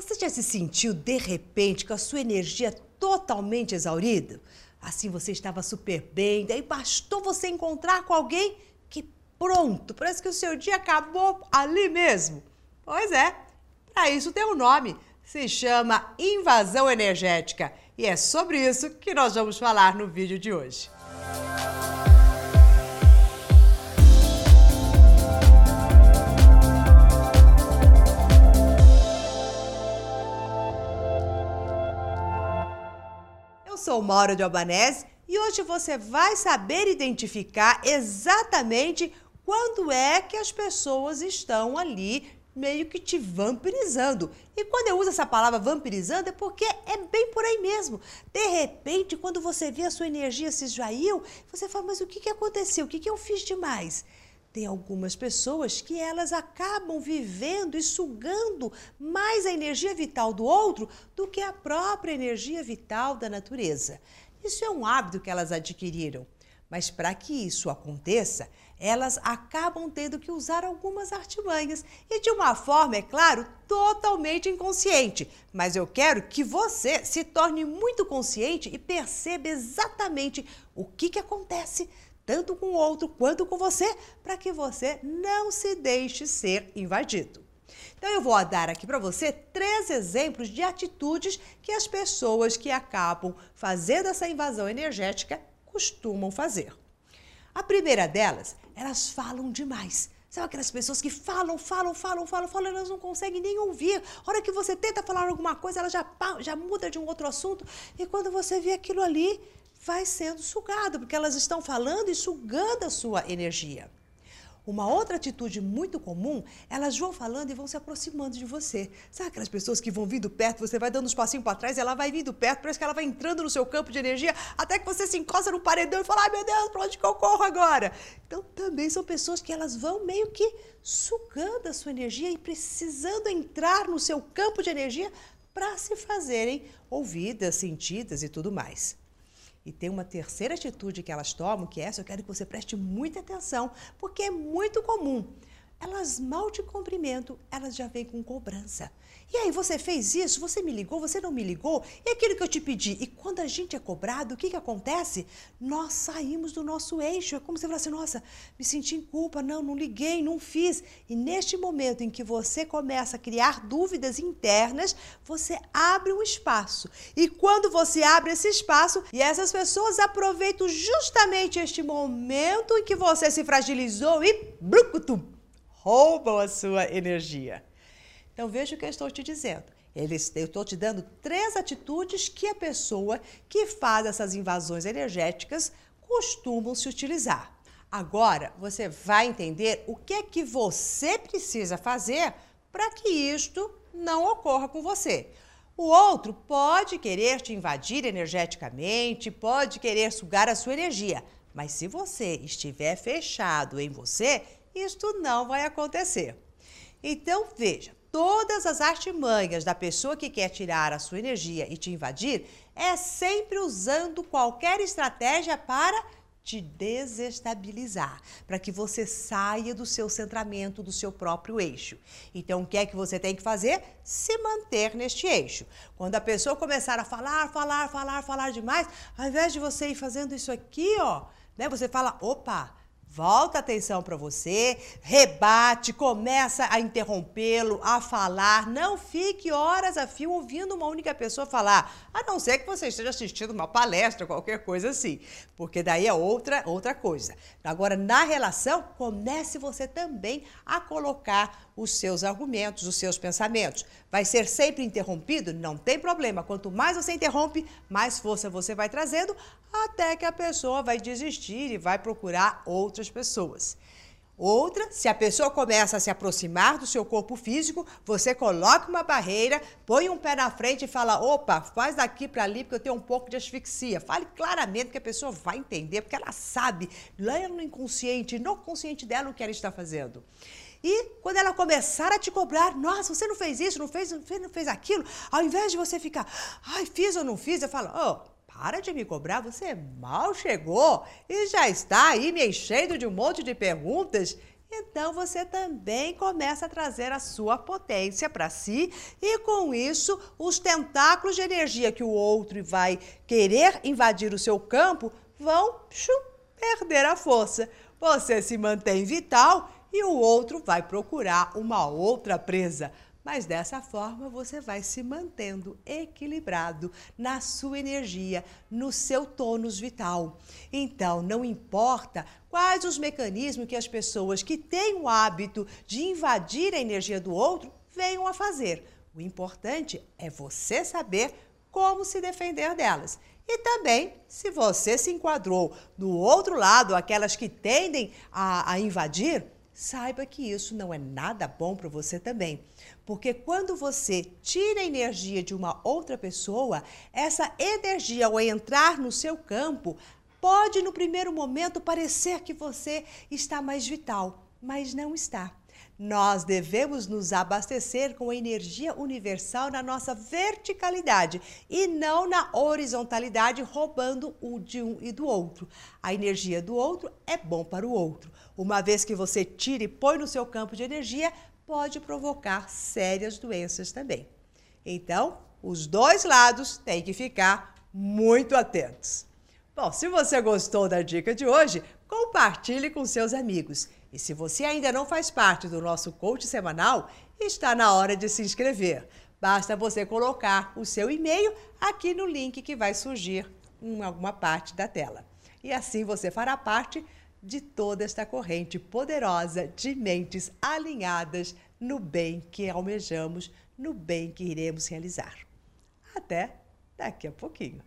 Você já se sentiu de repente com a sua energia totalmente exaurida? Assim você estava super bem, daí bastou você encontrar com alguém que pronto, parece que o seu dia acabou ali mesmo. Pois é, para isso tem um nome, se chama invasão energética. E é sobre isso que nós vamos falar no vídeo de hoje. Sou Mauro de Albanese e hoje você vai saber identificar exatamente quando é que as pessoas estão ali meio que te vampirizando. E quando eu uso essa palavra vampirizando é porque é bem por aí mesmo. De repente, quando você vê a sua energia se esvaiu, você fala, mas o que, que aconteceu? O que, que eu fiz demais? Tem algumas pessoas que elas acabam vivendo e sugando mais a energia vital do outro do que a própria energia vital da natureza. Isso é um hábito que elas adquiriram. Mas para que isso aconteça, elas acabam tendo que usar algumas artimanhas e de uma forma, é claro, totalmente inconsciente. Mas eu quero que você se torne muito consciente e perceba exatamente o que, que acontece tanto com o outro quanto com você, para que você não se deixe ser invadido. Então eu vou dar aqui para você três exemplos de atitudes que as pessoas que acabam fazendo essa invasão energética costumam fazer. A primeira delas, elas falam demais. Sabe aquelas pessoas que falam, falam, falam, falam, falam, elas não conseguem nem ouvir. A hora que você tenta falar alguma coisa, ela já, já muda de um outro assunto. E quando você vê aquilo ali, vai sendo sugado, porque elas estão falando e sugando a sua energia. Uma outra atitude muito comum, elas vão falando e vão se aproximando de você. Sabe aquelas pessoas que vão vindo perto, você vai dando uns passinhos para trás, ela vai vindo perto, parece que ela vai entrando no seu campo de energia, até que você se encosta no paredão e fala: ai meu Deus, para onde que eu corro agora? Então também são pessoas que elas vão meio que sugando a sua energia e precisando entrar no seu campo de energia para se fazerem ouvidas, sentidas e tudo mais. E tem uma terceira atitude que elas tomam, que é essa eu quero que você preste muita atenção, porque é muito comum. Elas mal te cumprimentam, elas já vêm com cobrança. E aí, você fez isso? Você me ligou? Você não me ligou? E aquilo que eu te pedi? E quando a gente é cobrado, o que, que acontece? Nós saímos do nosso eixo. É como se você falasse, nossa, me senti em culpa, não, não liguei, não fiz. E neste momento em que você começa a criar dúvidas internas, você abre um espaço. E quando você abre esse espaço, e essas pessoas aproveitam justamente este momento em que você se fragilizou e brucutum, roubam a sua energia. Então veja o que eu estou te dizendo. Eu estou te dando três atitudes que a pessoa que faz essas invasões energéticas costumam se utilizar. Agora você vai entender o que é que você precisa fazer para que isto não ocorra com você. O outro pode querer te invadir energeticamente, pode querer sugar a sua energia, mas se você estiver fechado em você, isto não vai acontecer. Então veja, todas as artimanhas da pessoa que quer tirar a sua energia e te invadir é sempre usando qualquer estratégia para te desestabilizar, para que você saia do seu centramento, do seu próprio eixo. Então, o que é que você tem que fazer? Se manter neste eixo. Quando a pessoa começar a falar, falar, falar, falar demais, ao invés de você ir fazendo isso aqui, ó, né, você fala, opa, Volta a atenção para você, rebate, começa a interrompê-lo, a falar. Não fique horas a fio ouvindo uma única pessoa falar, a não ser que você esteja assistindo uma palestra, qualquer coisa assim, porque daí é outra, outra coisa. Agora, na relação, comece você também a colocar os seus argumentos, os seus pensamentos. Vai ser sempre interrompido? Não tem problema. Quanto mais você interrompe, mais força você vai trazendo, até que a pessoa vai desistir e vai procurar outras pessoas. Outra, se a pessoa começa a se aproximar do seu corpo físico, você coloca uma barreira, põe um pé na frente e fala: opa, faz daqui para ali porque eu tenho um pouco de asfixia. Fale claramente que a pessoa vai entender, porque ela sabe, lá no inconsciente, no consciente dela, o que ela está fazendo. E quando ela começar a te cobrar, nossa, você não fez isso, não fez, não fez, aquilo, ao invés de você ficar, ai, fiz ou não fiz, eu falo, oh, para de me cobrar, você mal chegou e já está aí me enchendo de um monte de perguntas. então você também começa a trazer a sua potência para si e com isso os tentáculos de energia que o outro vai querer invadir o seu campo vão shum, perder a força. Você se mantém vital e o outro vai procurar uma outra presa. Mas dessa forma você vai se mantendo equilibrado na sua energia, no seu tônus vital. Então, não importa quais os mecanismos que as pessoas que têm o hábito de invadir a energia do outro venham a fazer. O importante é você saber como se defender delas. E também, se você se enquadrou do outro lado, aquelas que tendem a, a invadir, saiba que isso não é nada bom para você também. Porque quando você tira a energia de uma outra pessoa, essa energia, ao entrar no seu campo, pode no primeiro momento parecer que você está mais vital, mas não está. Nós devemos nos abastecer com a energia universal na nossa verticalidade e não na horizontalidade, roubando o de um e do outro. A energia do outro é bom para o outro. Uma vez que você tira e põe no seu campo de energia, pode provocar sérias doenças também. Então, os dois lados têm que ficar muito atentos. Bom, se você gostou da dica de hoje, compartilhe com seus amigos. E se você ainda não faz parte do nosso coach semanal, está na hora de se inscrever. Basta você colocar o seu e-mail aqui no link que vai surgir em alguma parte da tela. E assim você fará parte de toda esta corrente poderosa de mentes alinhadas no bem que almejamos, no bem que iremos realizar. Até daqui a pouquinho.